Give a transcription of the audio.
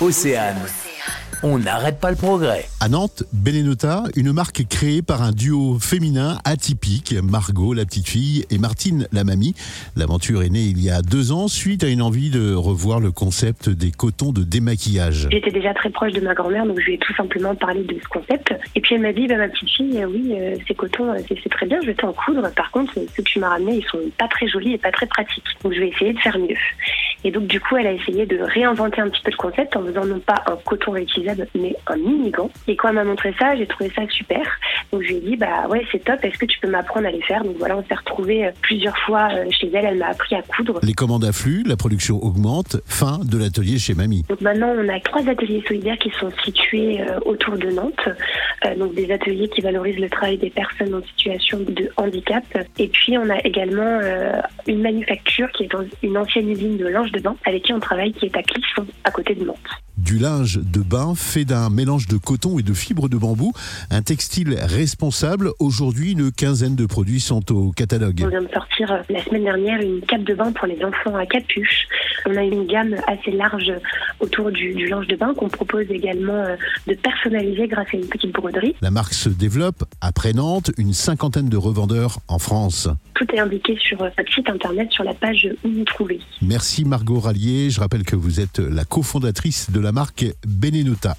Océane. On n'arrête pas le progrès. À Nantes, Benenota, une marque créée par un duo féminin atypique, Margot, la petite fille, et Martine, la mamie. L'aventure est née il y a deux ans suite à une envie de revoir le concept des cotons de démaquillage. J'étais déjà très proche de ma grand-mère, donc je lui ai tout simplement parlé de ce concept. Et puis elle m'a dit, bah, ma petite fille, euh, oui, euh, ces cotons, euh, c'est c'est très bien, je vais t'en coudre. Par contre, ceux que tu m'as ramenés, ils sont pas très jolis et pas très pratiques. Donc je vais essayer de faire mieux. Et donc du coup, elle a essayé de réinventer un petit peu le concept en faisant non pas un coton réutilisable, mais un mini-gant. Et quand elle m'a montré ça, j'ai trouvé ça super. Donc je lui ai dit, bah ouais, c'est top, est-ce que tu peux m'apprendre à les faire? Donc voilà, on s'est retrouvés euh, plusieurs fois euh, chez elle, elle m'a appris à coudre. Les commandes affluent, la production augmente, fin de l'atelier chez Mamie. Donc maintenant, on a trois ateliers solidaires qui sont situés euh, autour de Nantes. Euh, donc des ateliers qui valorisent le travail des personnes en situation de handicap. Et puis on a également euh, une manufacture qui est dans une ancienne usine de linge de bain avec qui on travaille, qui est à Clisson, à côté de Nantes. Du linge de bain fait d'un mélange de coton et de fibres de bambou, un textile responsable. Aujourd'hui, une quinzaine de produits sont au catalogue. On vient de sortir euh, la semaine dernière une cape de bain pour les enfants à capuche. On a une gamme assez large autour du, du linge de bain qu'on propose également euh, de personnaliser grâce à une petite broderie. La marque se développe. Après Nantes, une cinquantaine de revendeurs en France. Tout est indiqué sur euh, notre site internet sur la page où vous trouvez. Merci Margot Rallier. Je rappelle que vous êtes la cofondatrice de la marque Benenota.